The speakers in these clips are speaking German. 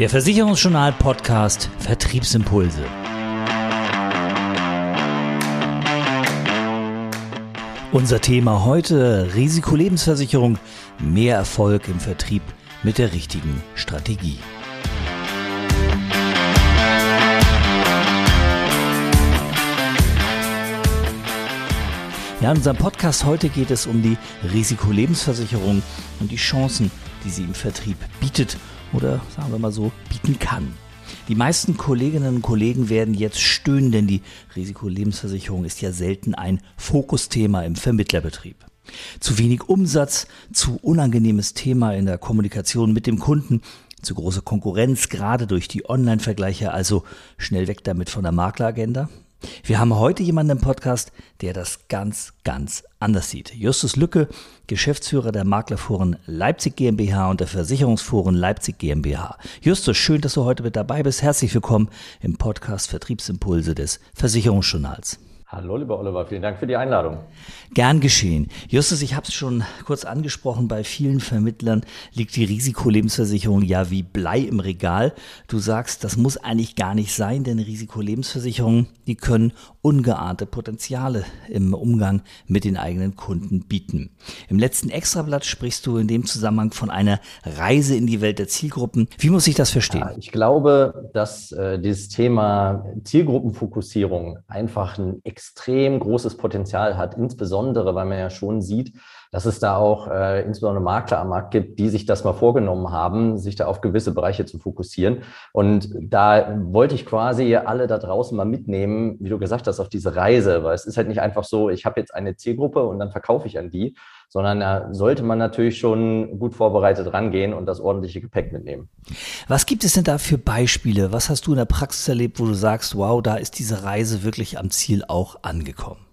Der Versicherungsjournal Podcast Vertriebsimpulse. Unser Thema heute Risikolebensversicherung, mehr Erfolg im Vertrieb mit der richtigen Strategie. Ja, in unserem Podcast heute geht es um die Risikolebensversicherung und die Chancen, die sie im Vertrieb bietet oder sagen wir mal so bieten kann. Die meisten Kolleginnen und Kollegen werden jetzt stöhnen, denn die Risikolebensversicherung ist ja selten ein Fokusthema im Vermittlerbetrieb. Zu wenig Umsatz, zu unangenehmes Thema in der Kommunikation mit dem Kunden, zu große Konkurrenz, gerade durch die Online-Vergleiche, also schnell weg damit von der Makleragenda. Wir haben heute jemanden im Podcast, der das ganz, ganz anders sieht. Justus Lücke, Geschäftsführer der Maklerforen Leipzig GmbH und der Versicherungsforen Leipzig GmbH. Justus, schön, dass du heute mit dabei bist. Herzlich willkommen im Podcast Vertriebsimpulse des Versicherungsjournals. Hallo, lieber Oliver, vielen Dank für die Einladung. Gern geschehen. Justus, ich habe es schon kurz angesprochen, bei vielen Vermittlern liegt die Risikolebensversicherung ja wie Blei im Regal. Du sagst, das muss eigentlich gar nicht sein, denn Risikolebensversicherungen, die können ungeahnte Potenziale im Umgang mit den eigenen Kunden bieten. Im letzten Extrablatt sprichst du in dem Zusammenhang von einer Reise in die Welt der Zielgruppen. Wie muss ich das verstehen? Ja, ich glaube, dass äh, dieses Thema Zielgruppenfokussierung einfach ein extrem großes Potenzial hat, insbesondere weil man ja schon sieht, dass es da auch äh, insbesondere Makler am Markt gibt, die sich das mal vorgenommen haben, sich da auf gewisse Bereiche zu fokussieren. Und da wollte ich quasi alle da draußen mal mitnehmen, wie du gesagt hast, auf diese Reise, weil es ist halt nicht einfach so, ich habe jetzt eine Zielgruppe und dann verkaufe ich an die, sondern da sollte man natürlich schon gut vorbereitet rangehen und das ordentliche Gepäck mitnehmen. Was gibt es denn da für Beispiele? Was hast du in der Praxis erlebt, wo du sagst, wow, da ist diese Reise wirklich am Ziel auch angekommen?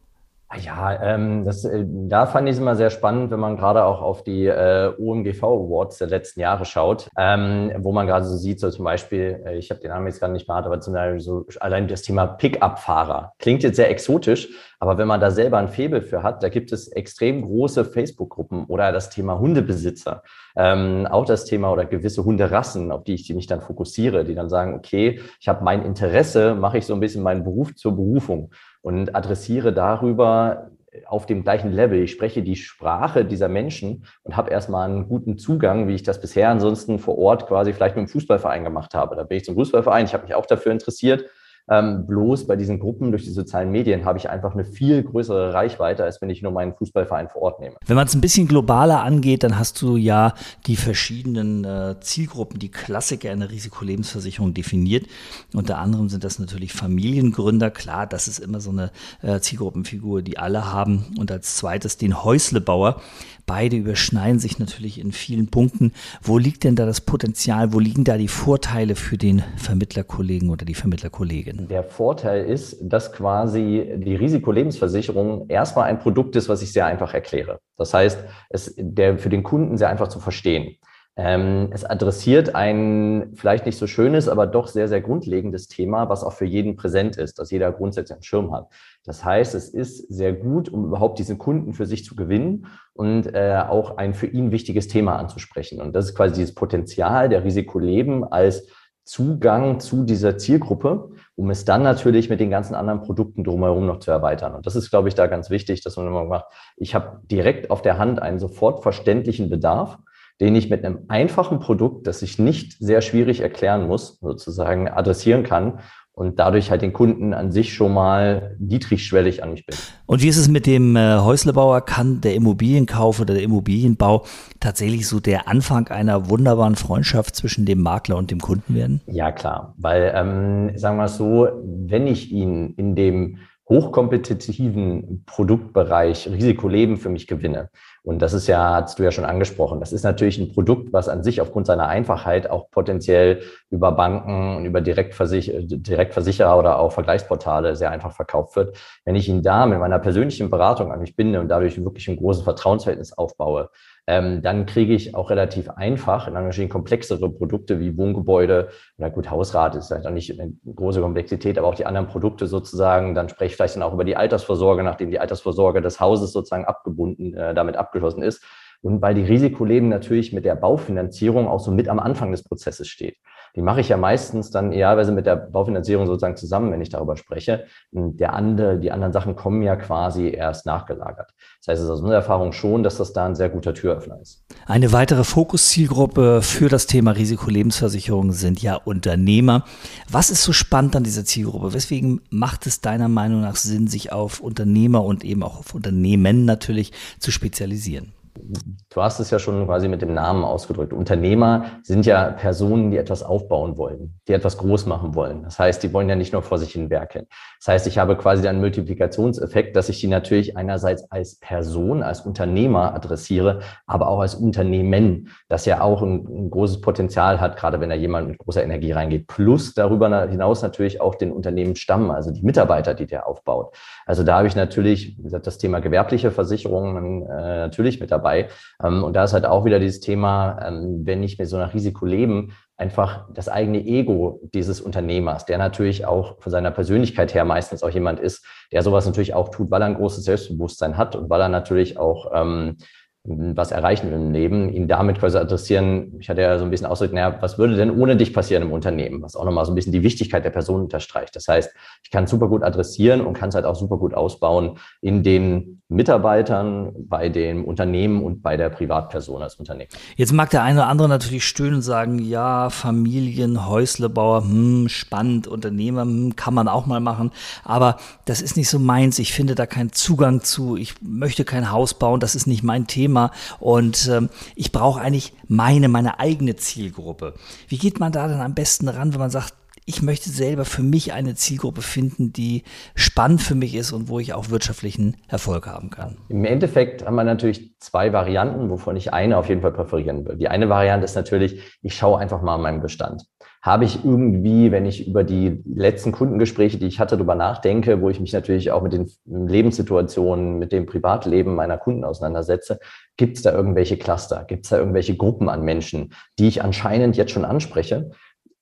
Ja, ähm, das, äh, da fand ich es immer sehr spannend, wenn man gerade auch auf die äh, OMGV Awards der letzten Jahre schaut, ähm, wo man gerade so sieht, so zum Beispiel, äh, ich habe den Namen jetzt gerade nicht mehr, aber zum Beispiel so allein das Thema Pickup-Fahrer. Klingt jetzt sehr exotisch, aber wenn man da selber ein Faible für hat, da gibt es extrem große Facebook-Gruppen oder das Thema Hundebesitzer, ähm, auch das Thema oder gewisse Hunderassen, auf die ich mich dann fokussiere, die dann sagen, okay, ich habe mein Interesse, mache ich so ein bisschen meinen Beruf zur Berufung und adressiere darüber auf dem gleichen Level. Ich spreche die Sprache dieser Menschen und habe erstmal einen guten Zugang, wie ich das bisher ansonsten vor Ort quasi vielleicht mit dem Fußballverein gemacht habe. Da bin ich zum Fußballverein, ich habe mich auch dafür interessiert ähm, bloß bei diesen Gruppen durch die sozialen Medien habe ich einfach eine viel größere Reichweite, als wenn ich nur meinen Fußballverein vor Ort nehme. Wenn man es ein bisschen globaler angeht, dann hast du ja die verschiedenen äh, Zielgruppen, die Klassiker in der Risikolebensversicherung definiert. Unter anderem sind das natürlich Familiengründer. Klar, das ist immer so eine äh, Zielgruppenfigur, die alle haben. Und als zweites den Häuslebauer. Beide überschneiden sich natürlich in vielen Punkten. Wo liegt denn da das Potenzial? Wo liegen da die Vorteile für den Vermittlerkollegen oder die Vermittlerkollegin? Der Vorteil ist, dass quasi die Risikolebensversicherung erstmal ein Produkt ist, was ich sehr einfach erkläre. Das heißt, es der für den Kunden sehr einfach zu verstehen. Ähm, es adressiert ein vielleicht nicht so schönes, aber doch sehr, sehr grundlegendes Thema, was auch für jeden präsent ist, dass jeder grundsätzlich einen Schirm hat. Das heißt, es ist sehr gut, um überhaupt diesen Kunden für sich zu gewinnen und äh, auch ein für ihn wichtiges Thema anzusprechen. Und das ist quasi dieses Potenzial der Risikoleben als Zugang zu dieser Zielgruppe, um es dann natürlich mit den ganzen anderen Produkten drumherum noch zu erweitern. Und das ist, glaube ich, da ganz wichtig, dass man immer macht, ich habe direkt auf der Hand einen sofort verständlichen Bedarf den ich mit einem einfachen Produkt, das ich nicht sehr schwierig erklären muss, sozusagen adressieren kann und dadurch halt den Kunden an sich schon mal niedrigschwellig an mich bin. Und wie ist es mit dem äh, Häuslebauer? Kann der Immobilienkauf oder der Immobilienbau tatsächlich so der Anfang einer wunderbaren Freundschaft zwischen dem Makler und dem Kunden werden? Ja, klar. Weil, ähm, sagen wir es so, wenn ich ihn in dem hochkompetitiven Produktbereich Risikoleben für mich gewinne. Und das ist ja, hast du ja schon angesprochen, das ist natürlich ein Produkt, was an sich aufgrund seiner Einfachheit auch potenziell über Banken und über Direktversich Direktversicherer oder auch Vergleichsportale sehr einfach verkauft wird. Wenn ich ihn da mit meiner persönlichen Beratung an mich binde und dadurch wirklich ein großes Vertrauensverhältnis aufbaue, ähm, dann kriege ich auch relativ einfach, in natürlich komplexere Produkte wie Wohngebäude oder gut, Hausrat ist vielleicht auch nicht eine große Komplexität, aber auch die anderen Produkte sozusagen, dann spreche ich vielleicht dann auch über die Altersvorsorge, nachdem die Altersvorsorge des Hauses sozusagen abgebunden, äh, damit abgeschlossen ist. Und weil die Risikoleben natürlich mit der Baufinanzierung auch so mit am Anfang des Prozesses steht. Die mache ich ja meistens dann idealerweise mit der Baufinanzierung sozusagen zusammen, wenn ich darüber spreche. Der andere, die anderen Sachen kommen ja quasi erst nachgelagert. Das heißt, es ist aus unserer Erfahrung schon, dass das da ein sehr guter Türöffner ist. Eine weitere Fokuszielgruppe für das Thema Risikolebensversicherung sind ja Unternehmer. Was ist so spannend an dieser Zielgruppe? Weswegen macht es deiner Meinung nach Sinn, sich auf Unternehmer und eben auch auf Unternehmen natürlich zu spezialisieren? Du hast es ja schon quasi mit dem Namen ausgedrückt. Unternehmer sind ja Personen, die etwas aufbauen wollen, die etwas groß machen wollen. Das heißt, die wollen ja nicht nur vor sich hin werkeln. Das heißt, ich habe quasi einen Multiplikationseffekt, dass ich die natürlich einerseits als Person, als Unternehmer adressiere, aber auch als Unternehmen, das ja auch ein, ein großes Potenzial hat, gerade wenn da jemand mit großer Energie reingeht. Plus darüber hinaus natürlich auch den Unternehmensstamm, also die Mitarbeiter, die der aufbaut. Also da habe ich natürlich, wie gesagt, das Thema gewerbliche Versicherungen äh, natürlich mit dabei. Ähm, und da ist halt auch wieder dieses Thema, ähm, wenn ich mit so einer Risiko leben, einfach das eigene Ego dieses Unternehmers, der natürlich auch von seiner Persönlichkeit her meistens auch jemand ist, der sowas natürlich auch tut, weil er ein großes Selbstbewusstsein hat und weil er natürlich auch ähm, was erreichen im Leben, ihn damit quasi adressieren. Ich hatte ja so ein bisschen ausgedrückt, naja, was würde denn ohne dich passieren im Unternehmen? Was auch nochmal so ein bisschen die Wichtigkeit der Person unterstreicht. Das heißt, ich kann super gut adressieren und kann es halt auch super gut ausbauen in den Mitarbeitern, bei dem Unternehmen und bei der Privatperson als Unternehmen. Jetzt mag der eine oder andere natürlich stöhnen und sagen, ja, Familien, Häuslebauer, hm, spannend, Unternehmer, hm, kann man auch mal machen. Aber das ist nicht so meins. Ich finde da keinen Zugang zu. Ich möchte kein Haus bauen. Das ist nicht mein Thema. Thema und ähm, ich brauche eigentlich meine, meine eigene Zielgruppe. Wie geht man da dann am besten ran, wenn man sagt, ich möchte selber für mich eine Zielgruppe finden, die spannend für mich ist und wo ich auch wirtschaftlichen Erfolg haben kann. Im Endeffekt haben wir natürlich zwei Varianten, wovon ich eine auf jeden Fall präferieren will. Die eine Variante ist natürlich, ich schaue einfach mal an meinem Bestand. Habe ich irgendwie, wenn ich über die letzten Kundengespräche, die ich hatte, darüber nachdenke, wo ich mich natürlich auch mit den Lebenssituationen, mit dem Privatleben meiner Kunden auseinandersetze, gibt es da irgendwelche Cluster? Gibt es da irgendwelche Gruppen an Menschen, die ich anscheinend jetzt schon anspreche?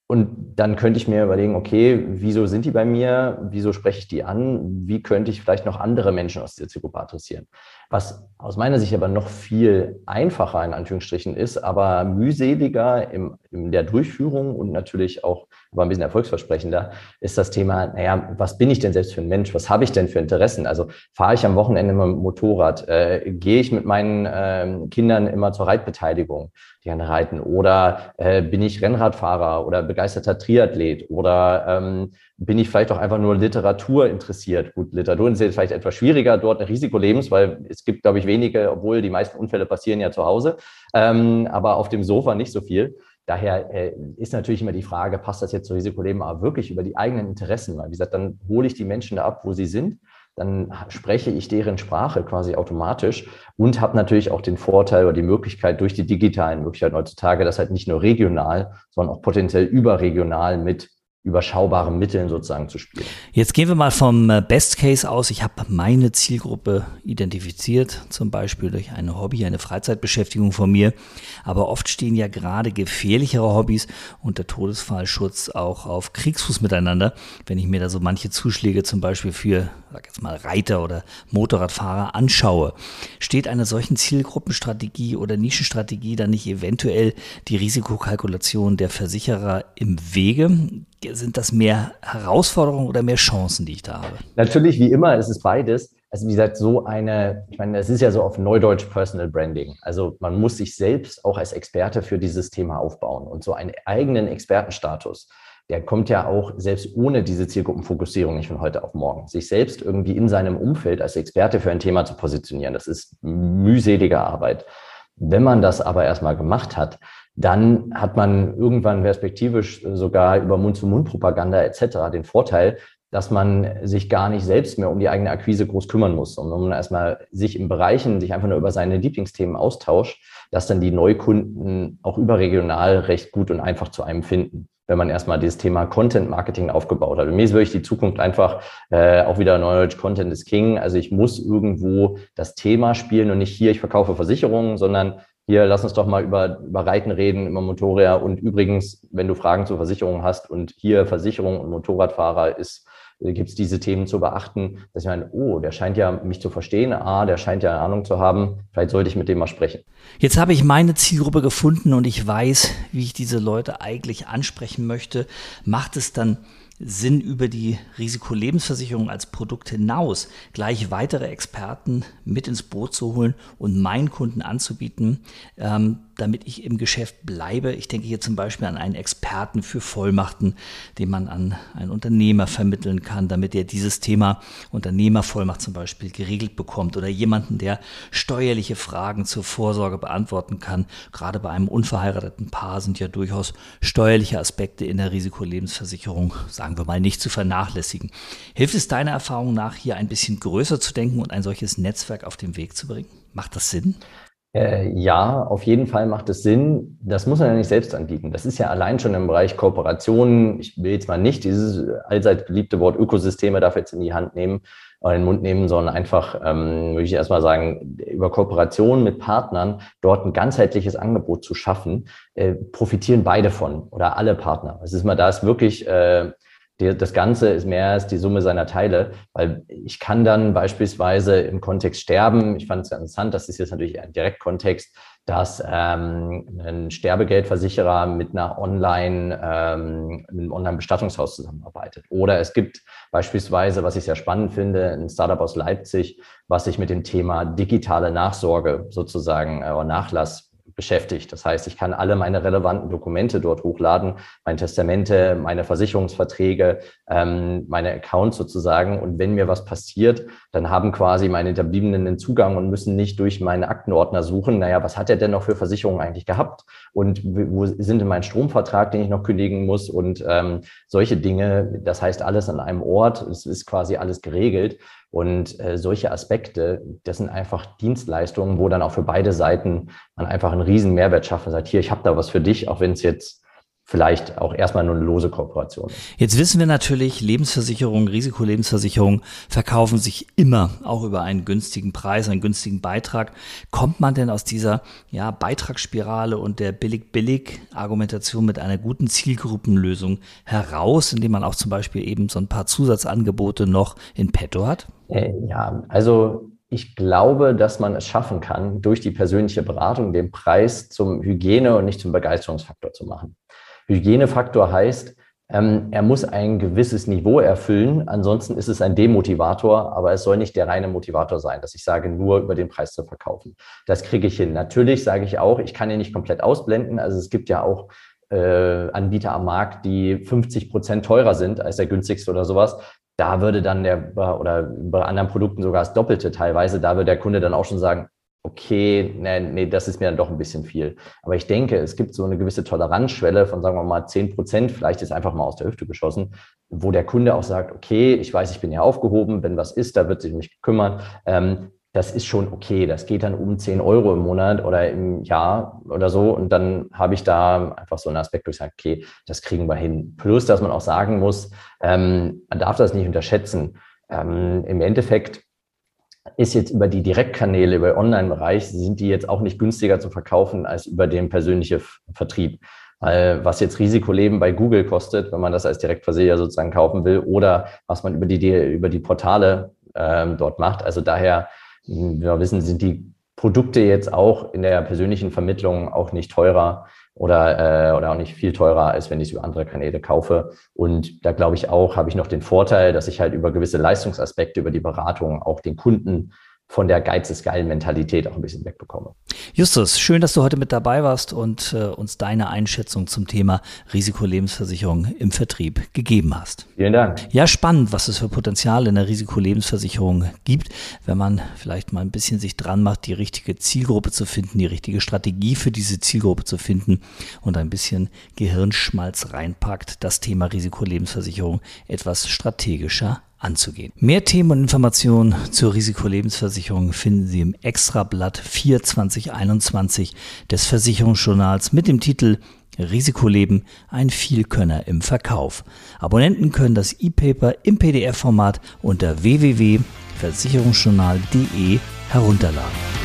Und dann könnte ich mir überlegen, okay, wieso sind die bei mir? Wieso spreche ich die an? Wie könnte ich vielleicht noch andere Menschen aus dieser Zielgruppe adressieren? Was aus meiner Sicht aber noch viel einfacher in Anführungsstrichen ist, aber mühseliger im, in der Durchführung und natürlich auch aber ein bisschen erfolgsversprechender, ist das Thema, naja, was bin ich denn selbst für ein Mensch? Was habe ich denn für Interessen? Also fahre ich am Wochenende mit dem Motorrad? Äh, gehe ich mit meinen äh, Kindern immer zur Reitbeteiligung, die gerne reiten? Oder äh, bin ich Rennradfahrer oder begeisterter Triathlet? Oder ähm, bin ich vielleicht auch einfach nur Literatur interessiert? Gut, Literatur ist vielleicht etwas schwieriger, dort ein Risiko lebens, weil es gibt, glaube ich, wenige, obwohl die meisten Unfälle passieren ja zu Hause, ähm, aber auf dem Sofa nicht so viel. Daher äh, ist natürlich immer die Frage, passt das jetzt zu Risikoleben, aber wirklich über die eigenen Interessen. Weil, wie gesagt, dann hole ich die Menschen da ab, wo sie sind, dann spreche ich deren Sprache quasi automatisch und habe natürlich auch den Vorteil oder die Möglichkeit durch die digitalen Möglichkeiten heutzutage, das halt nicht nur regional, sondern auch potenziell überregional mit überschaubaren Mitteln sozusagen zu spielen. Jetzt gehen wir mal vom äh, Best Case aus. Ich habe meine Zielgruppe identifiziert, zum Beispiel durch eine Hobby, eine Freizeitbeschäftigung von mir. Aber oft stehen ja gerade gefährlichere Hobbys und der Todesfallschutz auch auf Kriegsfuß miteinander. Wenn ich mir da so manche Zuschläge zum Beispiel für, sag jetzt mal, Reiter oder Motorradfahrer anschaue, steht einer solchen Zielgruppenstrategie oder Nischenstrategie dann nicht eventuell die Risikokalkulation der Versicherer im Wege? Sind das mehr Herausforderungen oder mehr Chancen, die ich da habe? Natürlich, wie immer, ist es beides. Also wie gesagt, so eine, ich meine, es ist ja so auf Neudeutsch Personal Branding. Also man muss sich selbst auch als Experte für dieses Thema aufbauen und so einen eigenen Expertenstatus. Der kommt ja auch selbst ohne diese Zielgruppenfokussierung nicht von heute auf morgen. Sich selbst irgendwie in seinem Umfeld als Experte für ein Thema zu positionieren, das ist mühselige Arbeit. Wenn man das aber erstmal gemacht hat, dann hat man irgendwann perspektivisch sogar über Mund-zu-Mund-Propaganda etc. den Vorteil, dass man sich gar nicht selbst mehr um die eigene Akquise groß kümmern muss, sondern man erstmal sich in Bereichen, sich einfach nur über seine Lieblingsthemen austauscht, dass dann die Neukunden auch überregional recht gut und einfach zu einem finden wenn man erstmal dieses Thema Content Marketing aufgebaut hat. Und mir ist wirklich die Zukunft einfach äh, auch wieder Knowledge Content is King. Also ich muss irgendwo das Thema spielen und nicht hier, ich verkaufe Versicherungen, sondern hier, lass uns doch mal über, über Reiten reden, über Motorräder. Und übrigens, wenn du Fragen zur Versicherung hast und hier Versicherung und Motorradfahrer ist äh, gibt es diese Themen zu beachten, dass ich meine, oh, der scheint ja mich zu verstehen, ah, der scheint ja Ahnung zu haben, vielleicht sollte ich mit dem mal sprechen. Jetzt habe ich meine Zielgruppe gefunden und ich weiß, wie ich diese Leute eigentlich ansprechen möchte. Macht es dann Sinn, über die Risikolebensversicherung als Produkt hinaus gleich weitere Experten mit ins Boot zu holen und meinen Kunden anzubieten, ähm, damit ich im Geschäft bleibe. Ich denke hier zum Beispiel an einen Experten für Vollmachten, den man an einen Unternehmer vermitteln kann, damit er dieses Thema Unternehmervollmacht zum Beispiel geregelt bekommt oder jemanden, der steuerliche Fragen zur Vorsorge beantworten kann. Gerade bei einem unverheirateten Paar sind ja durchaus steuerliche Aspekte in der Risikolebensversicherung, sagen wir mal, nicht zu vernachlässigen. Hilft es deiner Erfahrung nach, hier ein bisschen größer zu denken und ein solches Netzwerk auf den Weg zu bringen? Macht das Sinn? Äh, ja, auf jeden Fall macht es Sinn. Das muss man ja nicht selbst anbieten. Das ist ja allein schon im Bereich Kooperationen. Ich will jetzt mal nicht dieses allseits beliebte Wort Ökosysteme dafür jetzt in die Hand nehmen oder in den Mund nehmen, sondern einfach, ähm, würde ich erstmal sagen, über Kooperationen mit Partnern dort ein ganzheitliches Angebot zu schaffen, äh, profitieren beide von oder alle Partner. Es ist mal, da ist wirklich äh, die, das Ganze ist mehr als die Summe seiner Teile, weil ich kann dann beispielsweise im Kontext sterben. Ich fand es interessant, das ist jetzt natürlich ein Direktkontext, dass ähm, ein Sterbegeldversicherer mit einer Online, ähm, einem Online-Bestattungshaus zusammenarbeitet. Oder es gibt beispielsweise, was ich sehr spannend finde, ein Startup aus Leipzig, was sich mit dem Thema digitale Nachsorge sozusagen äh, Nachlass beschäftigt. Das heißt, ich kann alle meine relevanten Dokumente dort hochladen, meine Testamente, meine Versicherungsverträge, ähm, meine Accounts sozusagen. Und wenn mir was passiert, dann haben quasi meine Hinterbliebenen den Zugang und müssen nicht durch meine Aktenordner suchen. Naja, was hat er denn noch für Versicherungen eigentlich gehabt? Und wo sind denn mein Stromvertrag, den ich noch kündigen muss? Und ähm, solche Dinge. Das heißt, alles an einem Ort. Es ist quasi alles geregelt. Und äh, solche Aspekte, das sind einfach Dienstleistungen, wo dann auch für beide Seiten man einfach einen riesen Mehrwert schafft und sagt, hier, ich habe da was für dich, auch wenn es jetzt vielleicht auch erstmal nur eine lose Kooperation. Jetzt wissen wir natürlich, Lebensversicherungen, Risikolebensversicherungen verkaufen sich immer auch über einen günstigen Preis, einen günstigen Beitrag. Kommt man denn aus dieser ja, Beitragsspirale und der billig-billig-Argumentation mit einer guten Zielgruppenlösung heraus, indem man auch zum Beispiel eben so ein paar Zusatzangebote noch in petto hat? Äh, ja, also ich glaube, dass man es schaffen kann, durch die persönliche Beratung den Preis zum Hygiene- und nicht zum Begeisterungsfaktor zu machen. Hygienefaktor heißt, ähm, er muss ein gewisses Niveau erfüllen, ansonsten ist es ein Demotivator, aber es soll nicht der reine Motivator sein, dass ich sage, nur über den Preis zu verkaufen. Das kriege ich hin. Natürlich sage ich auch, ich kann ihn nicht komplett ausblenden. Also es gibt ja auch äh, Anbieter am Markt, die 50 Prozent teurer sind als der günstigste oder sowas. Da würde dann der, oder bei anderen Produkten sogar das Doppelte teilweise, da würde der Kunde dann auch schon sagen, okay, nee, nee, das ist mir dann doch ein bisschen viel. Aber ich denke, es gibt so eine gewisse Toleranzschwelle von, sagen wir mal, 10 Prozent, vielleicht ist einfach mal aus der Hüfte geschossen, wo der Kunde auch sagt, okay, ich weiß, ich bin ja aufgehoben, wenn was ist, da wird sich mich kümmern. Ähm, das ist schon okay. Das geht dann um 10 Euro im Monat oder im Jahr oder so. Und dann habe ich da einfach so einen Aspekt, wo ich sage, okay, das kriegen wir hin. Plus, dass man auch sagen muss, ähm, man darf das nicht unterschätzen. Ähm, Im Endeffekt ist jetzt über die Direktkanäle, über Online-Bereich, sind die jetzt auch nicht günstiger zu verkaufen als über den persönlichen Vertrieb. Weil was jetzt Risikoleben bei Google kostet, wenn man das als Direktversicherer sozusagen kaufen will, oder was man über die, über die Portale ähm, dort macht. Also daher, wie wir wissen, sind die Produkte jetzt auch in der persönlichen Vermittlung auch nicht teurer oder, äh, oder auch nicht viel teurer, als wenn ich es über andere Kanäle kaufe. Und da glaube ich auch, habe ich noch den Vorteil, dass ich halt über gewisse Leistungsaspekte, über die Beratung auch den Kunden von der Geiz ist geil Mentalität auch ein bisschen wegbekomme. Justus, schön, dass du heute mit dabei warst und äh, uns deine Einschätzung zum Thema Risikolebensversicherung im Vertrieb gegeben hast. Vielen Dank. Ja, spannend, was es für Potenzial in der Risikolebensversicherung gibt, wenn man vielleicht mal ein bisschen sich dran macht, die richtige Zielgruppe zu finden, die richtige Strategie für diese Zielgruppe zu finden und ein bisschen Gehirnschmalz reinpackt, das Thema Risikolebensversicherung etwas strategischer anzugehen. Mehr Themen und Informationen zur Risikolebensversicherung finden Sie im Extrablatt 4 2021 des Versicherungsjournals mit dem Titel Risikoleben, ein Vielkönner im Verkauf. Abonnenten können das E-Paper im PDF-Format unter www.versicherungsjournal.de herunterladen.